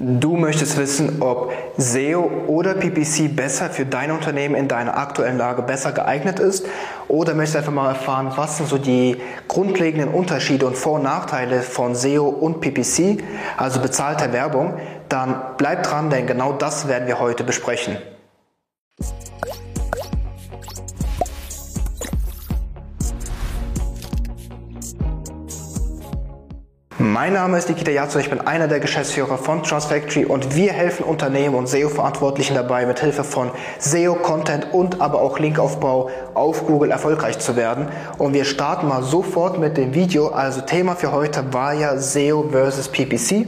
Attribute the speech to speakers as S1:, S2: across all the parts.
S1: Du möchtest wissen, ob SEO oder PPC besser für dein Unternehmen in deiner aktuellen Lage besser geeignet ist? Oder möchtest einfach mal erfahren, was sind so die grundlegenden Unterschiede und Vor- und Nachteile von SEO und PPC, also bezahlter Werbung, dann bleib dran, denn genau das werden wir heute besprechen. Mein Name ist Nikita Yatsu, ich bin einer der Geschäftsführer von Transfactory und wir helfen Unternehmen und SEO-Verantwortlichen dabei, mit Hilfe von SEO-Content und aber auch Linkaufbau auf Google erfolgreich zu werden. Und wir starten mal sofort mit dem Video. Also Thema für heute war ja SEO versus PPC.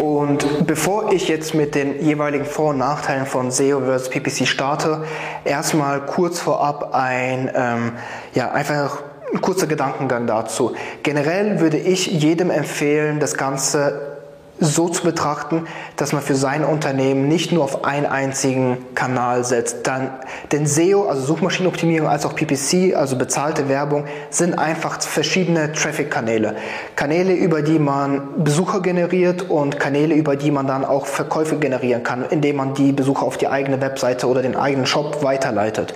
S1: Und bevor ich jetzt mit den jeweiligen Vor- und Nachteilen von SEO versus PPC starte, erstmal kurz vorab ein, ähm, ja, einfach ein kurzer Gedankengang dazu. Generell würde ich jedem empfehlen, das Ganze so zu betrachten, dass man für sein Unternehmen nicht nur auf einen einzigen Kanal setzt. Dann, denn SEO, also Suchmaschinenoptimierung, als auch PPC, also bezahlte Werbung, sind einfach verschiedene Traffic-Kanäle. Kanäle, über die man Besucher generiert und Kanäle, über die man dann auch Verkäufe generieren kann, indem man die Besucher auf die eigene Webseite oder den eigenen Shop weiterleitet.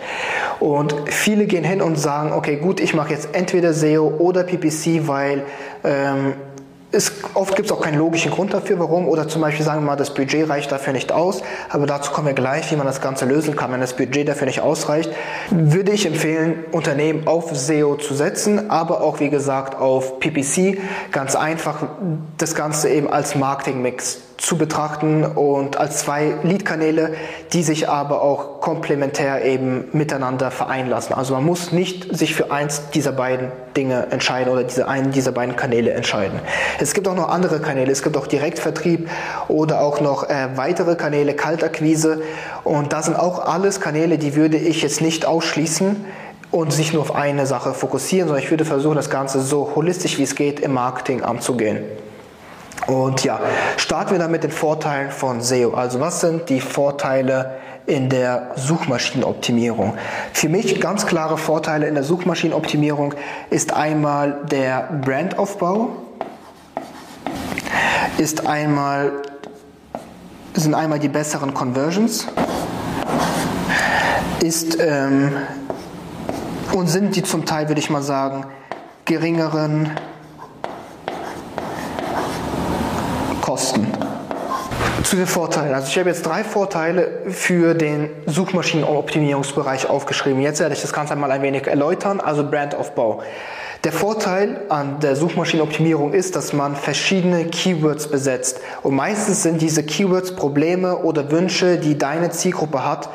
S1: Und viele gehen hin und sagen, okay, gut, ich mache jetzt entweder SEO oder PPC, weil ähm, es, oft gibt es auch keinen logischen Grund dafür, warum. Oder zum Beispiel sagen wir mal, das Budget reicht dafür nicht aus. Aber dazu kommen wir gleich, wie man das Ganze lösen kann. Wenn das Budget dafür nicht ausreicht, würde ich empfehlen, Unternehmen auf SEO zu setzen, aber auch, wie gesagt, auf PPC. Ganz einfach das Ganze eben als Marketingmix zu betrachten und als zwei Lead-Kanäle, die sich aber auch komplementär eben miteinander vereinen lassen. Also man muss nicht sich für eins dieser beiden Dinge entscheiden oder diese einen dieser beiden Kanäle entscheiden. Es gibt auch noch andere Kanäle, es gibt auch Direktvertrieb oder auch noch äh, weitere Kanäle, Kaltakquise und da sind auch alles Kanäle, die würde ich jetzt nicht ausschließen und sich nur auf eine Sache fokussieren, sondern ich würde versuchen, das Ganze so holistisch wie es geht im Marketing anzugehen. Und ja, starten wir dann mit den Vorteilen von SEO. Also was sind die Vorteile in der Suchmaschinenoptimierung? Für mich ganz klare Vorteile in der Suchmaschinenoptimierung ist einmal der Brandaufbau, ist einmal, sind einmal die besseren Conversions, ist ähm, und sind die zum Teil, würde ich mal sagen, geringeren Kosten. Zu den Vorteilen. Also ich habe jetzt drei Vorteile für den Suchmaschinenoptimierungsbereich aufgeschrieben. Jetzt werde ich das Ganze einmal ein wenig erläutern. Also Brandaufbau. Der Vorteil an der Suchmaschinenoptimierung ist, dass man verschiedene Keywords besetzt. Und meistens sind diese Keywords Probleme oder Wünsche, die deine Zielgruppe hat,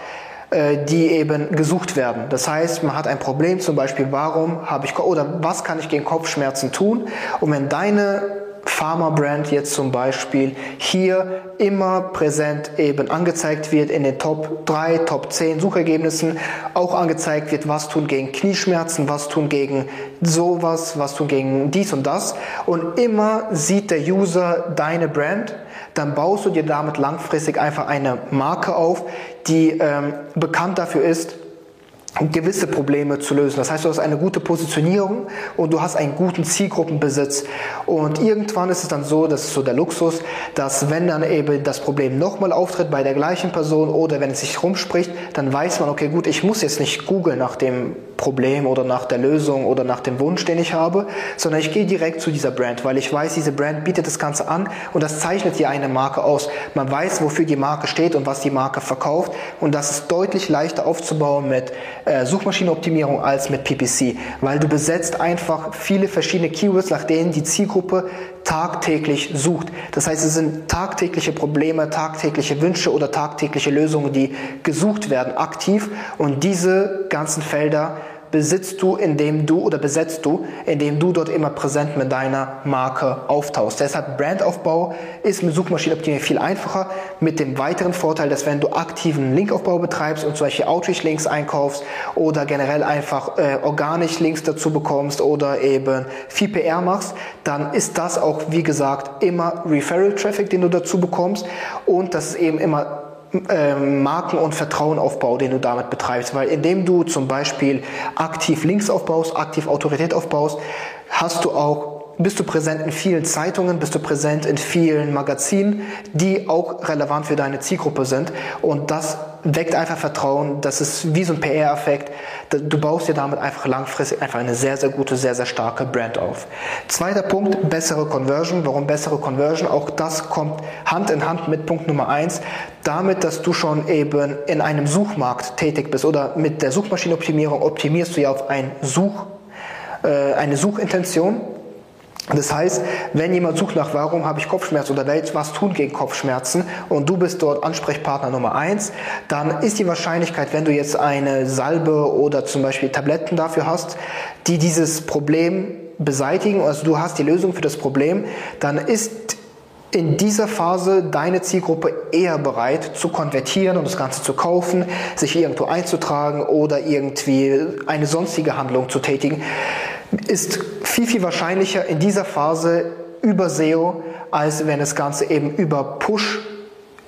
S1: äh, die eben gesucht werden. Das heißt, man hat ein Problem, zum Beispiel, warum habe ich oder was kann ich gegen Kopfschmerzen tun? Und wenn deine Pharma-Brand jetzt zum Beispiel hier immer präsent eben angezeigt wird in den Top 3, Top 10 Suchergebnissen, auch angezeigt wird, was tun gegen Knieschmerzen, was tun gegen sowas, was tun gegen dies und das. Und immer sieht der User deine Brand, dann baust du dir damit langfristig einfach eine Marke auf, die ähm, bekannt dafür ist, gewisse Probleme zu lösen. Das heißt, du hast eine gute Positionierung und du hast einen guten Zielgruppenbesitz. Und irgendwann ist es dann so, das ist so der Luxus, dass wenn dann eben das Problem nochmal auftritt bei der gleichen Person oder wenn es sich rumspricht, dann weiß man, okay, gut, ich muss jetzt nicht googeln nach dem Problem oder nach der Lösung oder nach dem Wunsch, den ich habe, sondern ich gehe direkt zu dieser Brand, weil ich weiß, diese Brand bietet das Ganze an und das zeichnet hier eine Marke aus. Man weiß, wofür die Marke steht und was die Marke verkauft und das ist deutlich leichter aufzubauen mit äh, Suchmaschinenoptimierung als mit PPC, weil du besetzt einfach viele verschiedene Keywords, nach denen die Zielgruppe tagtäglich sucht. Das heißt, es sind tagtägliche Probleme, tagtägliche Wünsche oder tagtägliche Lösungen, die gesucht werden aktiv und diese ganzen Felder besitzt du, indem du oder besetzt du, indem du dort immer präsent mit deiner Marke auftauchst. Deshalb Brandaufbau ist mit Suchmaschinenoptimierung viel einfacher mit dem weiteren Vorteil, dass wenn du aktiven Linkaufbau betreibst und solche Outreach-Links einkaufst oder generell einfach äh, organisch Links dazu bekommst oder eben viel PR machst, dann ist das auch, wie gesagt, immer Referral-Traffic, den du dazu bekommst und das ist eben immer Marken- und Vertrauenaufbau, den du damit betreibst. Weil indem du zum Beispiel aktiv Links aufbaust, aktiv Autorität aufbaust, hast du auch bist du präsent in vielen Zeitungen, bist du präsent in vielen Magazinen, die auch relevant für deine Zielgruppe sind. Und das weckt einfach Vertrauen. Das ist wie so ein PR-Effekt. Du baust dir damit einfach langfristig einfach eine sehr, sehr gute, sehr, sehr starke Brand auf. Zweiter Punkt, bessere Conversion. Warum bessere Conversion? Auch das kommt Hand in Hand mit Punkt Nummer eins. Damit, dass du schon eben in einem Suchmarkt tätig bist oder mit der Suchmaschinenoptimierung optimierst du ja auf ein Such, äh, eine Suchintention das heißt, wenn jemand sucht nach, warum habe ich Kopfschmerzen oder will was tun gegen Kopfschmerzen und du bist dort Ansprechpartner Nummer eins, dann ist die Wahrscheinlichkeit, wenn du jetzt eine Salbe oder zum Beispiel Tabletten dafür hast, die dieses Problem beseitigen, also du hast die Lösung für das Problem, dann ist in dieser Phase deine Zielgruppe eher bereit zu konvertieren und das Ganze zu kaufen, sich irgendwo einzutragen oder irgendwie eine sonstige Handlung zu tätigen. Ist viel, viel wahrscheinlicher in dieser Phase über SEO, als wenn das Ganze eben über Push,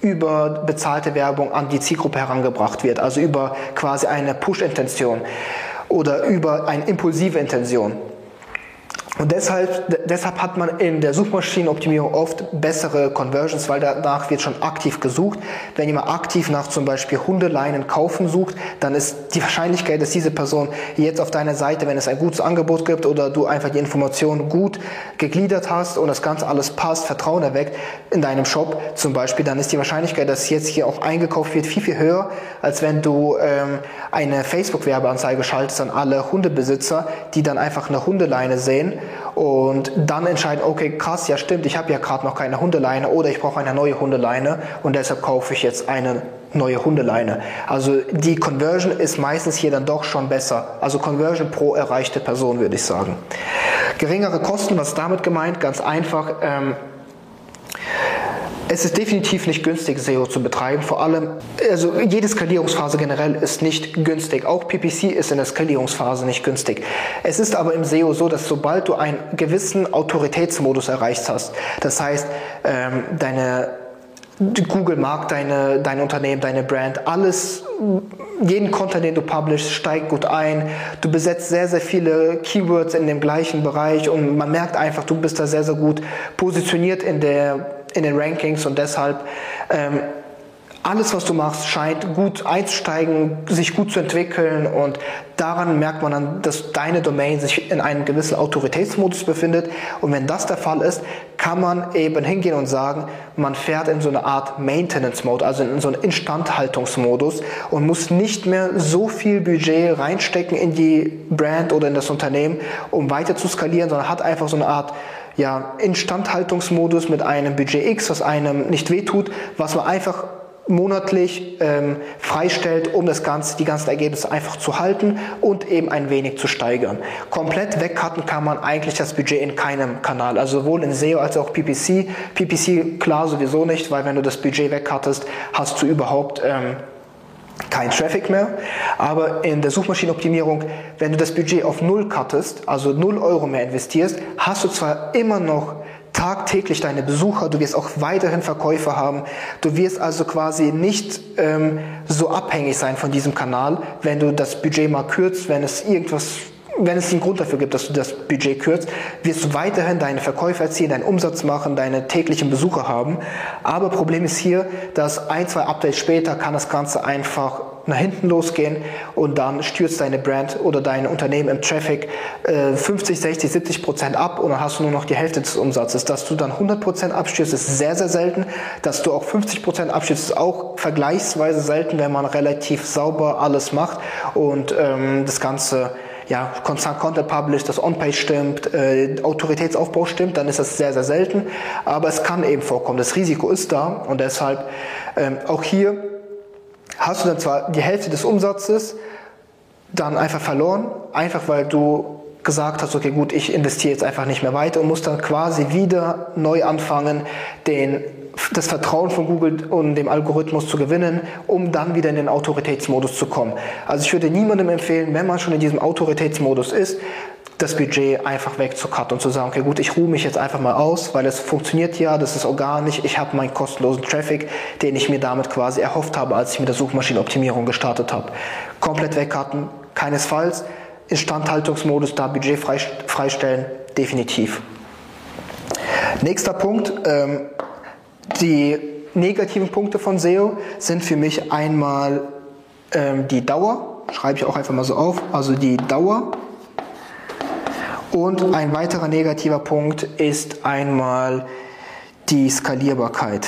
S1: über bezahlte Werbung an die Zielgruppe herangebracht wird. Also über quasi eine Push-Intention oder über eine impulsive Intention. Und deshalb, deshalb hat man in der Suchmaschinenoptimierung oft bessere Conversions, weil danach wird schon aktiv gesucht. Wenn jemand aktiv nach zum Beispiel Hundeleinen kaufen sucht, dann ist die Wahrscheinlichkeit, dass diese Person jetzt auf deiner Seite, wenn es ein gutes Angebot gibt oder du einfach die Informationen gut gegliedert hast und das Ganze alles passt, Vertrauen erweckt in deinem Shop zum Beispiel, dann ist die Wahrscheinlichkeit, dass jetzt hier auch eingekauft wird, viel, viel höher, als wenn du ähm, eine Facebook-Werbeanzeige schaltest an alle Hundebesitzer, die dann einfach eine Hundeleine sehen und dann entscheiden, okay, krass, ja stimmt, ich habe ja gerade noch keine Hundeleine oder ich brauche eine neue Hundeleine und deshalb kaufe ich jetzt eine neue Hundeleine. Also die Conversion ist meistens hier dann doch schon besser. Also Conversion pro erreichte Person würde ich sagen. Geringere Kosten, was damit gemeint? Ganz einfach. Ähm, es ist definitiv nicht günstig, SEO zu betreiben. Vor allem, also jede Skalierungsphase generell ist nicht günstig. Auch PPC ist in der Skalierungsphase nicht günstig. Es ist aber im SEO so, dass sobald du einen gewissen Autoritätsmodus erreicht hast, das heißt, ähm, deine Google mag deine, dein Unternehmen, deine Brand, alles, jeden Content, den du publishst, steigt gut ein. Du besetzt sehr, sehr viele Keywords in dem gleichen Bereich und man merkt einfach, du bist da sehr, sehr gut positioniert in der in den Rankings und deshalb ähm, alles, was du machst, scheint gut einzusteigen, sich gut zu entwickeln und daran merkt man dann, dass deine Domain sich in einem gewissen Autoritätsmodus befindet und wenn das der Fall ist, kann man eben hingehen und sagen, man fährt in so eine Art Maintenance Mode, also in so einen Instandhaltungsmodus und muss nicht mehr so viel Budget reinstecken in die Brand oder in das Unternehmen, um weiter zu skalieren, sondern hat einfach so eine Art ja, Instandhaltungsmodus mit einem Budget X, was einem nicht wehtut, was man einfach monatlich ähm, freistellt, um das Ganze, die ganzen Ergebnisse einfach zu halten und eben ein wenig zu steigern. Komplett wegcutten kann man eigentlich das Budget in keinem Kanal, also sowohl in SEO als auch PPC. PPC klar sowieso nicht, weil wenn du das Budget wegcuttest, hast du überhaupt ähm, kein Traffic mehr. Aber in der Suchmaschinenoptimierung, wenn du das Budget auf Null cuttest, also Null Euro mehr investierst, hast du zwar immer noch tagtäglich deine Besucher, du wirst auch weiterhin Verkäufer haben, du wirst also quasi nicht ähm, so abhängig sein von diesem Kanal, wenn du das Budget mal kürzt, wenn es irgendwas wenn es einen Grund dafür gibt, dass du das Budget kürzt, wirst du weiterhin deine Verkäufe erzielen, deinen Umsatz machen, deine täglichen Besucher haben. Aber Problem ist hier, dass ein, zwei Updates später kann das Ganze einfach nach hinten losgehen und dann stürzt deine Brand oder dein Unternehmen im Traffic äh, 50, 60, 70 Prozent ab und dann hast du nur noch die Hälfte des Umsatzes. Dass du dann 100 Prozent abstürzt, ist sehr, sehr selten. Dass du auch 50 Prozent abstürzt, ist auch vergleichsweise selten, wenn man relativ sauber alles macht und ähm, das Ganze ja, Constant Content Publish, das On-Page stimmt, äh, Autoritätsaufbau stimmt, dann ist das sehr, sehr selten. Aber es kann eben vorkommen. Das Risiko ist da und deshalb ähm, auch hier hast du dann zwar die Hälfte des Umsatzes dann einfach verloren, einfach weil du gesagt hast, okay, gut, ich investiere jetzt einfach nicht mehr weiter und musst dann quasi wieder neu anfangen, den, das Vertrauen von Google und dem Algorithmus zu gewinnen, um dann wieder in den Autoritätsmodus zu kommen. Also ich würde niemandem empfehlen, wenn man schon in diesem Autoritätsmodus ist, das Budget einfach wegzucutten und zu sagen, okay, gut, ich ruhe mich jetzt einfach mal aus, weil es funktioniert ja, das ist organisch, ich habe meinen kostenlosen Traffic, den ich mir damit quasi erhofft habe, als ich mit der Suchmaschinenoptimierung gestartet habe. Komplett wegcutten, keinesfalls. Instandhaltungsmodus da Budget freistellen, definitiv. Nächster Punkt, ähm, die negativen Punkte von SEO sind für mich einmal ähm, die Dauer, schreibe ich auch einfach mal so auf, also die Dauer. Und ein weiterer negativer Punkt ist einmal die Skalierbarkeit.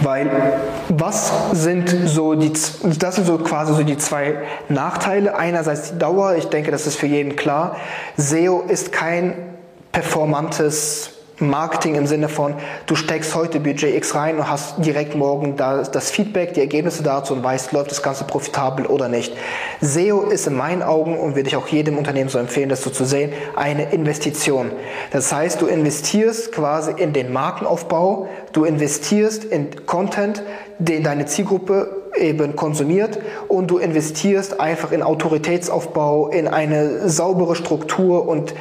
S1: Weil was sind so die, das sind so quasi so die zwei Nachteile. Einerseits die Dauer, ich denke, das ist für jeden klar. SEO ist kein performantes Marketing im Sinne von, du steckst heute Budget X rein und hast direkt morgen das Feedback, die Ergebnisse dazu und weißt, läuft das Ganze profitabel oder nicht. SEO ist in meinen Augen, und würde ich auch jedem Unternehmen so empfehlen, das so zu sehen, eine Investition. Das heißt, du investierst quasi in den Markenaufbau, du investierst in Content, den deine Zielgruppe eben konsumiert und du investierst einfach in Autoritätsaufbau, in eine saubere Struktur und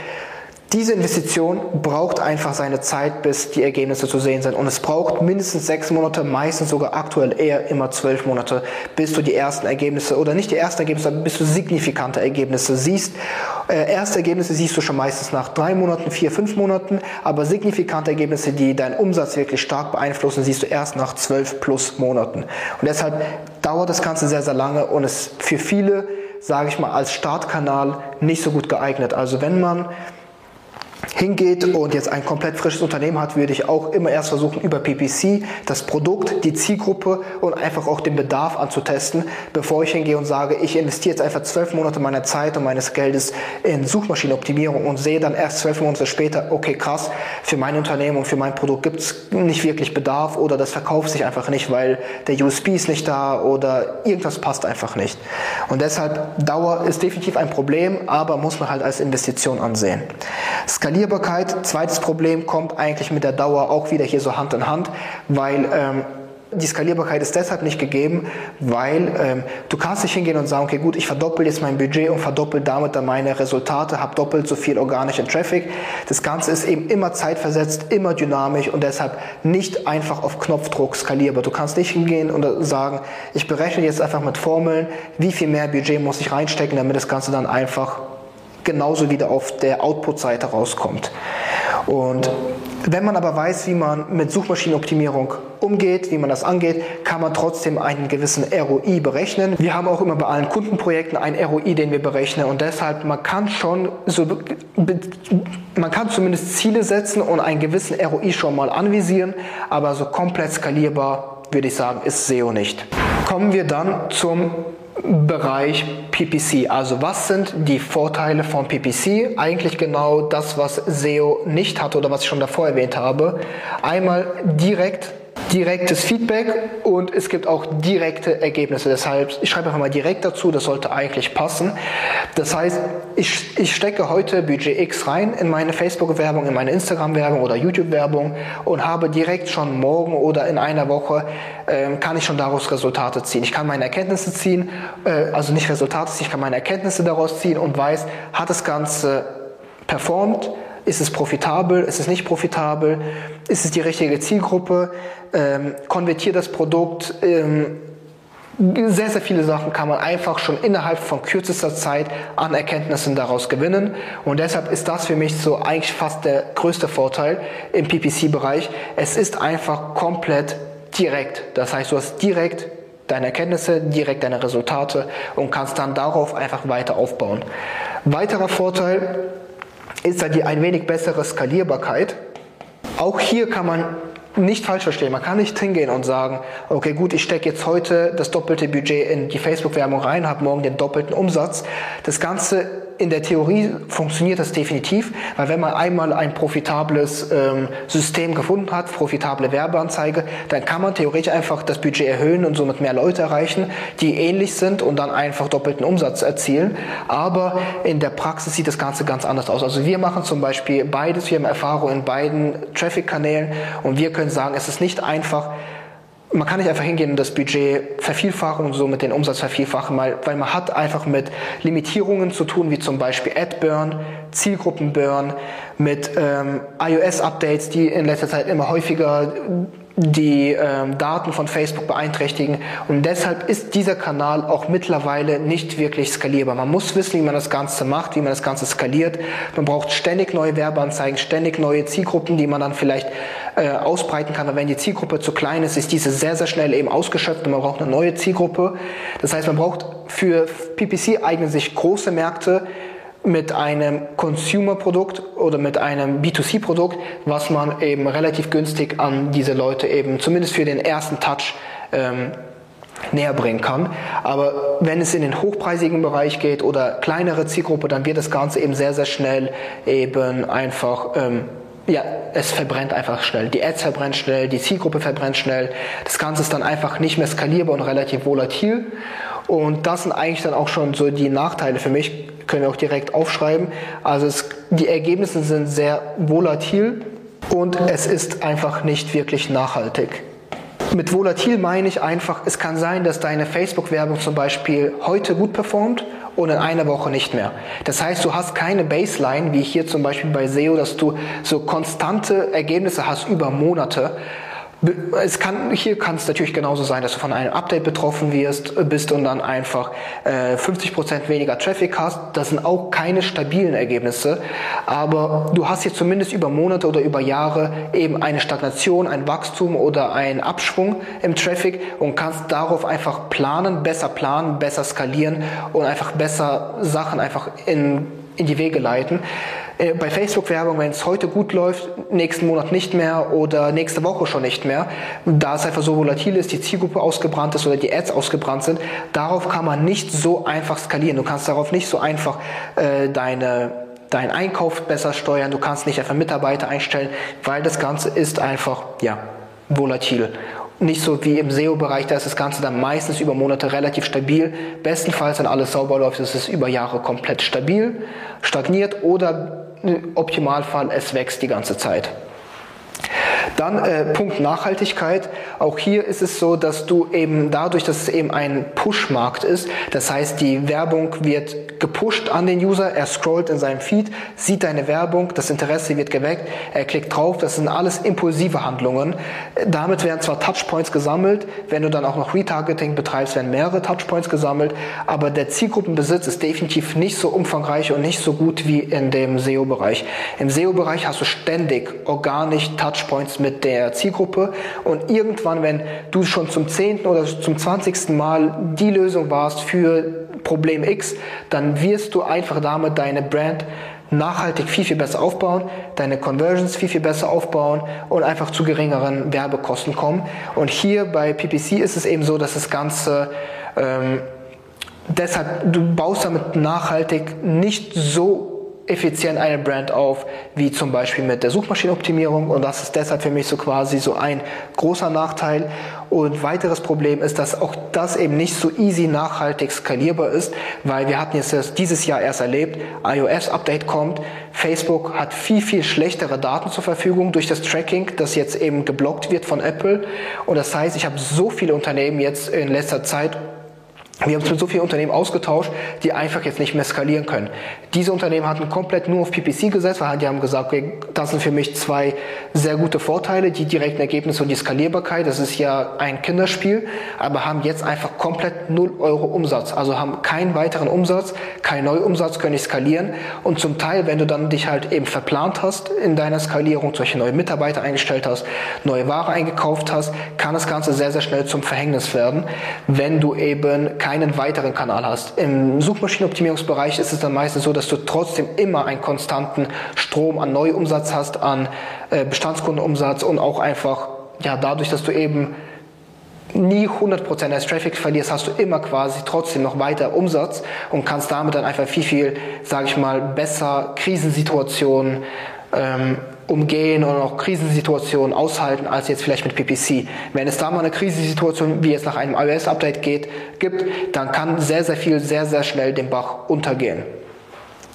S1: diese Investition braucht einfach seine Zeit, bis die Ergebnisse zu sehen sind. Und es braucht mindestens sechs Monate, meistens sogar aktuell eher immer zwölf Monate, bis du die ersten Ergebnisse oder nicht die ersten Ergebnisse, aber bis du signifikante Ergebnisse siehst. Äh, erste Ergebnisse siehst du schon meistens nach drei Monaten, vier, fünf Monaten, aber signifikante Ergebnisse, die deinen Umsatz wirklich stark beeinflussen, siehst du erst nach zwölf plus Monaten. Und deshalb dauert das Ganze sehr, sehr lange und ist für viele, sage ich mal, als Startkanal nicht so gut geeignet. Also wenn man hingeht und jetzt ein komplett frisches Unternehmen hat, würde ich auch immer erst versuchen, über PPC das Produkt, die Zielgruppe und einfach auch den Bedarf anzutesten, bevor ich hingehe und sage, ich investiere jetzt einfach zwölf Monate meiner Zeit und meines Geldes in Suchmaschinenoptimierung und sehe dann erst zwölf Monate später, okay, krass, für mein Unternehmen und für mein Produkt gibt es nicht wirklich Bedarf oder das verkauft sich einfach nicht, weil der USB ist nicht da oder irgendwas passt einfach nicht. Und deshalb Dauer ist definitiv ein Problem, aber muss man halt als Investition ansehen. Skalierbarkeit, zweites Problem, kommt eigentlich mit der Dauer auch wieder hier so Hand in Hand, weil ähm, die Skalierbarkeit ist deshalb nicht gegeben, weil ähm, du kannst nicht hingehen und sagen, okay, gut, ich verdoppel jetzt mein Budget und verdoppel damit dann meine Resultate, habe doppelt so viel organischen Traffic. Das Ganze ist eben immer zeitversetzt, immer dynamisch und deshalb nicht einfach auf Knopfdruck skalierbar. Du kannst nicht hingehen und sagen, ich berechne jetzt einfach mit Formeln, wie viel mehr Budget muss ich reinstecken, damit das Ganze dann einfach genauso wieder auf der Output-Seite rauskommt. Und wenn man aber weiß, wie man mit Suchmaschinenoptimierung umgeht, wie man das angeht, kann man trotzdem einen gewissen ROI berechnen. Wir haben auch immer bei allen Kundenprojekten einen ROI, den wir berechnen und deshalb man kann schon so man kann zumindest Ziele setzen und einen gewissen ROI schon mal anvisieren, aber so komplett skalierbar würde ich sagen, ist SEO nicht. Kommen wir dann zum Bereich PPC. Also was sind die Vorteile von PPC? Eigentlich genau das, was SEO nicht hat oder was ich schon davor erwähnt habe. Einmal direkt direktes Feedback und es gibt auch direkte Ergebnisse. Deshalb, ich schreibe einfach mal direkt dazu, das sollte eigentlich passen. Das heißt, ich, ich stecke heute Budget X rein in meine Facebook-Werbung, in meine Instagram-Werbung oder YouTube-Werbung und habe direkt schon morgen oder in einer Woche, äh, kann ich schon daraus Resultate ziehen. Ich kann meine Erkenntnisse ziehen, äh, also nicht Resultate ich kann meine Erkenntnisse daraus ziehen und weiß, hat das Ganze performt, ist es profitabel? Ist es nicht profitabel? Ist es die richtige Zielgruppe? Ähm, konvertiert das Produkt? Ähm, sehr, sehr viele Sachen kann man einfach schon innerhalb von kürzester Zeit an Erkenntnissen daraus gewinnen. Und deshalb ist das für mich so eigentlich fast der größte Vorteil im PPC-Bereich. Es ist einfach komplett direkt. Das heißt, du hast direkt deine Erkenntnisse, direkt deine Resultate und kannst dann darauf einfach weiter aufbauen. Weiterer Vorteil ist dann die ein wenig bessere Skalierbarkeit. Auch hier kann man nicht falsch verstehen. Man kann nicht hingehen und sagen, okay, gut, ich stecke jetzt heute das doppelte Budget in die Facebook-Werbung rein, habe morgen den doppelten Umsatz. Das Ganze in der Theorie funktioniert das definitiv, weil wenn man einmal ein profitables ähm, System gefunden hat, profitable Werbeanzeige, dann kann man theoretisch einfach das Budget erhöhen und somit mehr Leute erreichen, die ähnlich sind und dann einfach doppelten Umsatz erzielen. Aber in der Praxis sieht das Ganze ganz anders aus. Also wir machen zum Beispiel beides, wir haben Erfahrung in beiden Traffic-Kanälen und wir können sagen, es ist nicht einfach, man kann nicht einfach hingehen und das Budget vervielfachen und somit den Umsatz vervielfachen, weil, weil man hat einfach mit Limitierungen zu tun, wie zum Beispiel Ad-Burn, Zielgruppen-Burn, mit ähm, iOS-Updates, die in letzter Zeit immer häufiger die ähm, Daten von Facebook beeinträchtigen. Und deshalb ist dieser Kanal auch mittlerweile nicht wirklich skalierbar. Man muss wissen, wie man das Ganze macht, wie man das Ganze skaliert. Man braucht ständig neue Werbeanzeigen, ständig neue Zielgruppen, die man dann vielleicht äh, ausbreiten kann. Aber wenn die Zielgruppe zu klein ist, ist diese sehr, sehr schnell eben ausgeschöpft und man braucht eine neue Zielgruppe. Das heißt, man braucht für PPC eignen sich große Märkte, mit einem Consumer-Produkt oder mit einem B2C-Produkt, was man eben relativ günstig an diese Leute eben zumindest für den ersten Touch ähm, näher bringen kann. Aber wenn es in den hochpreisigen Bereich geht oder kleinere Zielgruppe, dann wird das Ganze eben sehr, sehr schnell eben einfach, ähm, ja, es verbrennt einfach schnell. Die Ads verbrennt schnell, die Zielgruppe verbrennt schnell. Das Ganze ist dann einfach nicht mehr skalierbar und relativ volatil. Und das sind eigentlich dann auch schon so die Nachteile für mich können wir auch direkt aufschreiben. Also es, die Ergebnisse sind sehr volatil und es ist einfach nicht wirklich nachhaltig. Mit volatil meine ich einfach, es kann sein, dass deine Facebook-Werbung zum Beispiel heute gut performt und in einer Woche nicht mehr. Das heißt, du hast keine Baseline, wie hier zum Beispiel bei SEO, dass du so konstante Ergebnisse hast über Monate, es kann, hier kann es natürlich genauso sein, dass du von einem Update betroffen wirst, äh, bist und dann einfach äh, 50% weniger Traffic hast. Das sind auch keine stabilen Ergebnisse, aber du hast jetzt zumindest über Monate oder über Jahre eben eine Stagnation, ein Wachstum oder einen Abschwung im Traffic und kannst darauf einfach planen, besser planen, besser skalieren und einfach besser Sachen einfach in, in die Wege leiten. Äh, bei Facebook-Werbung, wenn es heute gut läuft, nächsten Monat nicht mehr oder nächste Woche schon nicht mehr, da es einfach so volatil ist, die Zielgruppe ausgebrannt ist oder die Ads ausgebrannt sind, darauf kann man nicht so einfach skalieren. Du kannst darauf nicht so einfach äh, deine deinen Einkauf besser steuern, du kannst nicht einfach Mitarbeiter einstellen, weil das Ganze ist einfach ja volatil nicht so wie im SEO-Bereich, da ist das Ganze dann meistens über Monate relativ stabil. Bestenfalls, wenn alles sauber läuft, ist es über Jahre komplett stabil, stagniert oder Optimalfall, es wächst die ganze Zeit. Dann äh, Punkt Nachhaltigkeit. Auch hier ist es so, dass du eben dadurch, dass es eben ein Push-Markt ist, das heißt, die Werbung wird gepusht an den User, er scrollt in seinem Feed, sieht deine Werbung, das Interesse wird geweckt, er klickt drauf, das sind alles impulsive Handlungen. Damit werden zwar Touchpoints gesammelt, wenn du dann auch noch Retargeting betreibst, werden mehrere Touchpoints gesammelt, aber der Zielgruppenbesitz ist definitiv nicht so umfangreich und nicht so gut wie in dem SEO-Bereich. Im SEO-Bereich hast du ständig organisch Touchpoints mit der Zielgruppe und irgendwann, wenn du schon zum zehnten oder zum zwanzigsten Mal die Lösung warst für Problem X, dann wirst du einfach damit deine Brand nachhaltig viel, viel besser aufbauen, deine Conversions viel, viel besser aufbauen und einfach zu geringeren Werbekosten kommen. Und hier bei PPC ist es eben so, dass das Ganze ähm, deshalb, du baust damit nachhaltig nicht so effizient eine Brand auf, wie zum Beispiel mit der Suchmaschinenoptimierung. Und das ist deshalb für mich so quasi so ein großer Nachteil. Und weiteres Problem ist, dass auch das eben nicht so easy nachhaltig skalierbar ist, weil wir hatten jetzt dieses Jahr erst erlebt, iOS-Update kommt, Facebook hat viel, viel schlechtere Daten zur Verfügung durch das Tracking, das jetzt eben geblockt wird von Apple. Und das heißt, ich habe so viele Unternehmen jetzt in letzter Zeit wir haben uns mit so vielen Unternehmen ausgetauscht, die einfach jetzt nicht mehr skalieren können. Diese Unternehmen hatten komplett nur auf PPC gesetzt, weil die haben gesagt, okay, das sind für mich zwei sehr gute Vorteile, die direkten Ergebnisse und die Skalierbarkeit. Das ist ja ein Kinderspiel, aber haben jetzt einfach komplett 0 Euro Umsatz. Also haben keinen weiteren Umsatz, keinen Neuumsatz, können nicht skalieren. Und zum Teil, wenn du dann dich halt eben verplant hast in deiner Skalierung, solche neue Mitarbeiter eingestellt hast, neue Ware eingekauft hast, kann das Ganze sehr, sehr schnell zum Verhängnis werden, wenn du eben keinen weiteren Kanal hast. Im Suchmaschinenoptimierungsbereich ist es dann meistens so, dass du trotzdem immer einen konstanten Strom an Neuumsatz hast, an äh, Bestandskundenumsatz und auch einfach, ja, dadurch, dass du eben nie 100% des Traffic verlierst, hast du immer quasi trotzdem noch weiter Umsatz und kannst damit dann einfach viel, viel, sage ich mal, besser Krisensituationen ähm, umgehen und auch Krisensituationen aushalten als jetzt vielleicht mit PPC. Wenn es da mal eine Krisensituation wie jetzt nach einem iOS-Update geht, gibt, dann kann sehr, sehr viel sehr, sehr schnell den Bach untergehen.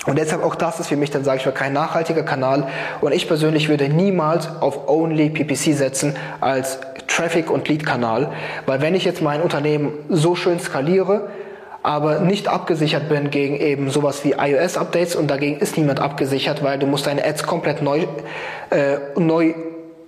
S1: Und deshalb auch das ist für mich dann, sage ich mal, kein nachhaltiger Kanal. Und ich persönlich würde niemals auf Only PPC setzen als Traffic- und Lead-Kanal. Weil wenn ich jetzt mein Unternehmen so schön skaliere, aber nicht abgesichert bin gegen eben sowas wie iOS-Updates und dagegen ist niemand abgesichert, weil du musst deine Ads komplett neu, äh, neu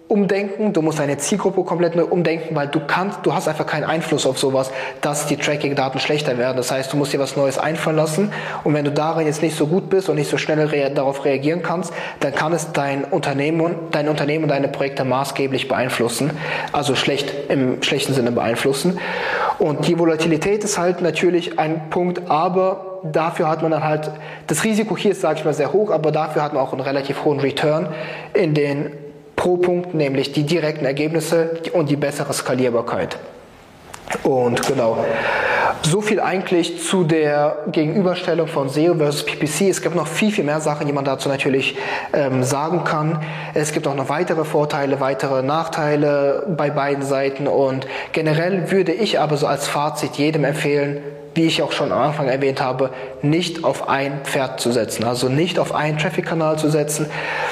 S1: umdenken, du musst deine Zielgruppe komplett neu umdenken, weil du kannst, du hast einfach keinen Einfluss auf sowas, dass die Tracking-Daten schlechter werden. Das heißt, du musst dir was Neues einfallen lassen und wenn du darin jetzt nicht so gut bist und nicht so schnell rea darauf reagieren kannst, dann kann es dein Unternehmen, dein Unternehmen und deine Projekte maßgeblich beeinflussen, also schlecht im schlechten Sinne beeinflussen. Und die Volatilität ist halt natürlich ein Punkt, aber dafür hat man dann halt, das Risiko hier ist, sage ich mal, sehr hoch, aber dafür hat man auch einen relativ hohen Return in den pro Punkt, nämlich die direkten Ergebnisse und die bessere Skalierbarkeit. Und genau. So viel eigentlich zu der Gegenüberstellung von SEO versus PPC. Es gibt noch viel, viel mehr Sachen, die man dazu natürlich ähm, sagen kann. Es gibt auch noch weitere Vorteile, weitere Nachteile bei beiden Seiten. Und generell würde ich aber so als Fazit jedem empfehlen, wie ich auch schon am Anfang erwähnt habe, nicht auf ein Pferd zu setzen. Also nicht auf einen Traffic-Kanal zu setzen,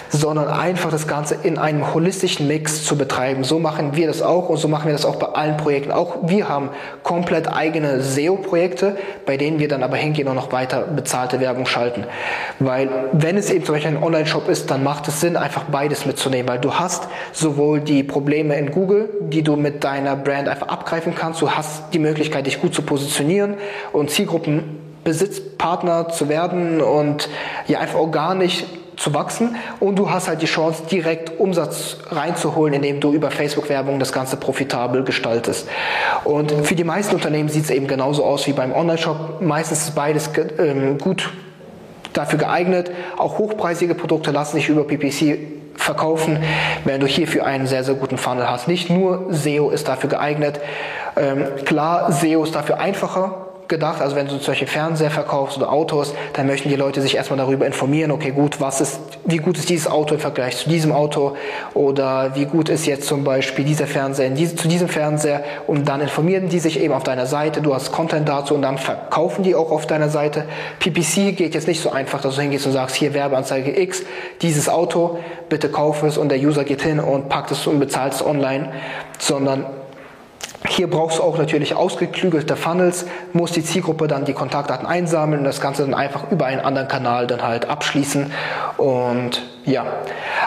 S1: sondern einfach das Ganze in einem holistischen Mix zu betreiben. So machen wir das auch und so machen wir das auch bei allen Projekten. Auch wir haben komplett eigene SEO-Projekte, bei denen wir dann aber hingehen und noch weiter bezahlte Werbung schalten. Weil wenn es eben zum Beispiel ein Online-Shop ist, dann macht es Sinn, einfach beides mitzunehmen, weil du hast sowohl die Probleme in Google, die du mit deiner Brand einfach abgreifen kannst, du hast die Möglichkeit, dich gut zu positionieren, und Zielgruppenbesitzpartner zu werden und ja einfach organisch zu wachsen und du hast halt die Chance, direkt Umsatz reinzuholen, indem du über Facebook-Werbung das Ganze profitabel gestaltest. Und für die meisten Unternehmen sieht es eben genauso aus wie beim Online-Shop. Meistens ist beides ähm, gut dafür geeignet. Auch hochpreisige Produkte lassen sich über PPC verkaufen, wenn du hierfür einen sehr, sehr guten Funnel hast. Nicht nur SEO ist dafür geeignet. Ähm, klar, SEO ist dafür einfacher, gedacht. Also wenn du solche Fernseher verkaufst oder Autos, dann möchten die Leute sich erstmal darüber informieren, okay, gut, was ist, wie gut ist dieses Auto im Vergleich zu diesem Auto oder wie gut ist jetzt zum Beispiel dieser Fernseher in diese, zu diesem Fernseher und dann informieren die sich eben auf deiner Seite, du hast Content dazu und dann verkaufen die auch auf deiner Seite. PPC geht jetzt nicht so einfach, dass du hingehst und sagst, hier Werbeanzeige X, dieses Auto, bitte kauf es und der User geht hin und packt es und bezahlt es online, sondern hier brauchst du auch natürlich ausgeklügelte Funnels, muss die Zielgruppe dann die Kontaktdaten einsammeln und das Ganze dann einfach über einen anderen Kanal dann halt abschließen. Und ja,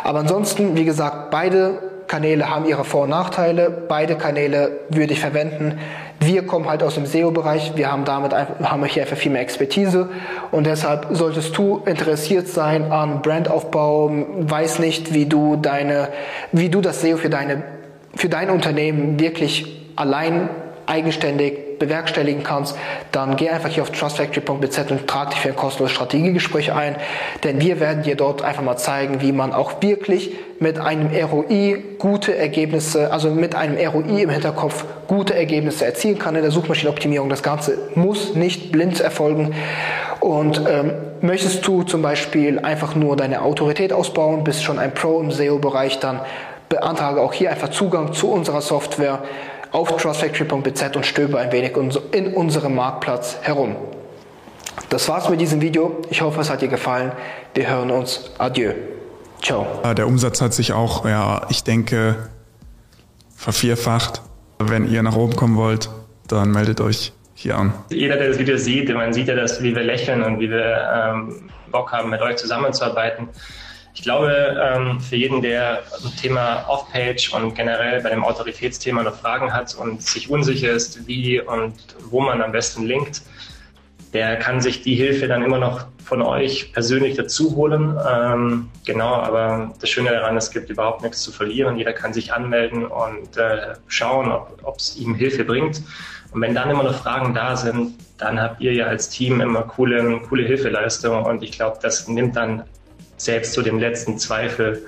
S1: aber ansonsten, wie gesagt, beide Kanäle haben ihre Vor- und Nachteile. Beide Kanäle würde ich verwenden. Wir kommen halt aus dem SEO-Bereich. Wir haben damit haben wir hier einfach viel mehr Expertise und deshalb solltest du interessiert sein an Brandaufbau, weiß nicht, wie du deine, wie du das SEO für deine, für dein Unternehmen wirklich allein eigenständig bewerkstelligen kannst, dann geh einfach hier auf trustfactory.bz und trag dich für ein kostenloses Strategiegespräch ein, denn wir werden dir dort einfach mal zeigen, wie man auch wirklich mit einem ROI gute Ergebnisse, also mit einem ROI im Hinterkopf gute Ergebnisse erzielen kann in der Suchmaschinenoptimierung. Das Ganze muss nicht blind erfolgen. Und ähm, möchtest du zum Beispiel einfach nur deine Autorität ausbauen, bist schon ein Pro im SEO-Bereich, dann beantrage auch hier einfach Zugang zu unserer Software auf trustfactory.bz und stöbe ein wenig in unserem Marktplatz herum. Das war's mit diesem Video. Ich hoffe, es hat dir gefallen. Wir hören uns. Adieu. Ciao.
S2: Der Umsatz hat sich auch, ja, ich denke, vervierfacht. Wenn ihr nach oben kommen wollt, dann meldet euch hier an.
S3: Jeder, der das Video sieht, man sieht ja, dass, wie wir lächeln und wie wir ähm, Bock haben, mit euch zusammenzuarbeiten. Ich glaube, ähm, für jeden, der ein Thema Off-Page und generell bei dem Autoritätsthema noch Fragen hat und sich unsicher ist, wie und wo man am besten linkt, der kann sich die Hilfe dann immer noch von euch persönlich dazu holen. Ähm, genau, aber das Schöne daran, es gibt überhaupt nichts zu verlieren. Jeder kann sich anmelden und äh, schauen, ob es ihm Hilfe bringt. Und wenn dann immer noch Fragen da sind, dann habt ihr ja als Team immer coole, coole Hilfeleistung. Und ich glaube, das nimmt dann selbst zu dem letzten Zweifel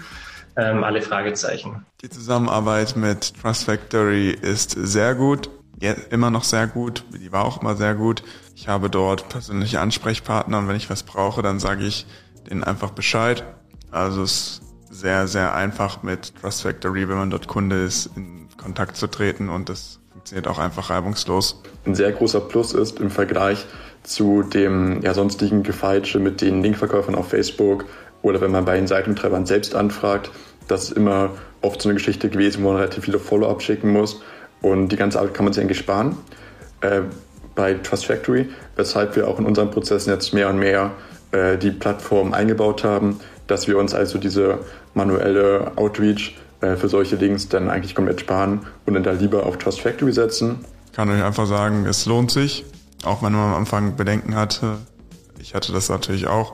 S3: ähm, alle Fragezeichen.
S2: Die Zusammenarbeit mit Trust Factory ist sehr gut, ja, immer noch sehr gut, die war auch immer sehr gut. Ich habe dort persönliche Ansprechpartner und wenn ich was brauche, dann sage ich denen einfach Bescheid. Also es ist sehr, sehr einfach mit Trust Factory, wenn man dort Kunde ist, in Kontakt zu treten und das funktioniert auch einfach reibungslos.
S4: Ein sehr großer Plus ist im Vergleich zu dem ja, sonstigen Gefeitsche mit den Linkverkäufern auf Facebook oder wenn man bei den Seitentreibern selbst anfragt, das ist immer oft so eine Geschichte gewesen, wo man relativ viele Follow-up schicken muss. Und die ganze Arbeit kann man sich eigentlich sparen äh, bei Trust Factory, weshalb wir auch in unseren Prozessen jetzt mehr und mehr äh, die Plattform eingebaut haben, dass wir uns also diese manuelle Outreach äh, für solche Links dann eigentlich komplett sparen und dann da lieber auf Trust Factory setzen.
S2: Ich kann euch einfach sagen, es lohnt sich, auch wenn man am Anfang Bedenken hatte. Ich hatte das natürlich auch,